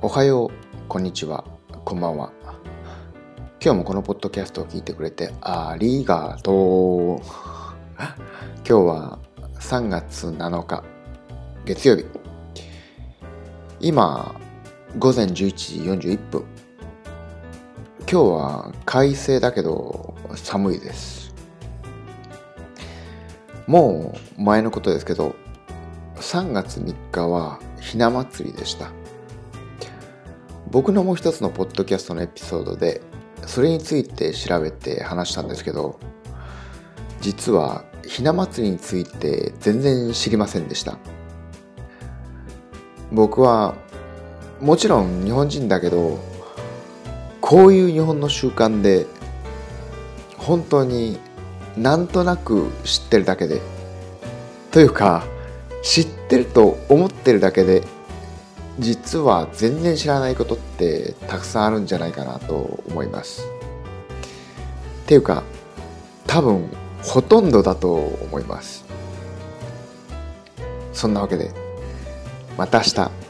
おはよう、こんにちは、こんばんは。今日もこのポッドキャストを聞いてくれてありがとう。今日は3月7日、月曜日。今、午前11時41分。今日は快晴だけど寒いです。もう前のことですけど、3月3日はひな祭りでした。僕のもう一つのポッドキャストのエピソードでそれについて調べて話したんですけど実はひな祭りについて全然知りませんでした。僕はもちろん日本人だけどこういう日本の習慣で本当になんとなく知ってるだけでというか知ってると思ってるだけで実は全然知らないことってたくさんあるんじゃないかなと思います。っていうか多分ほとんどだと思います。そんなわけでまた明日。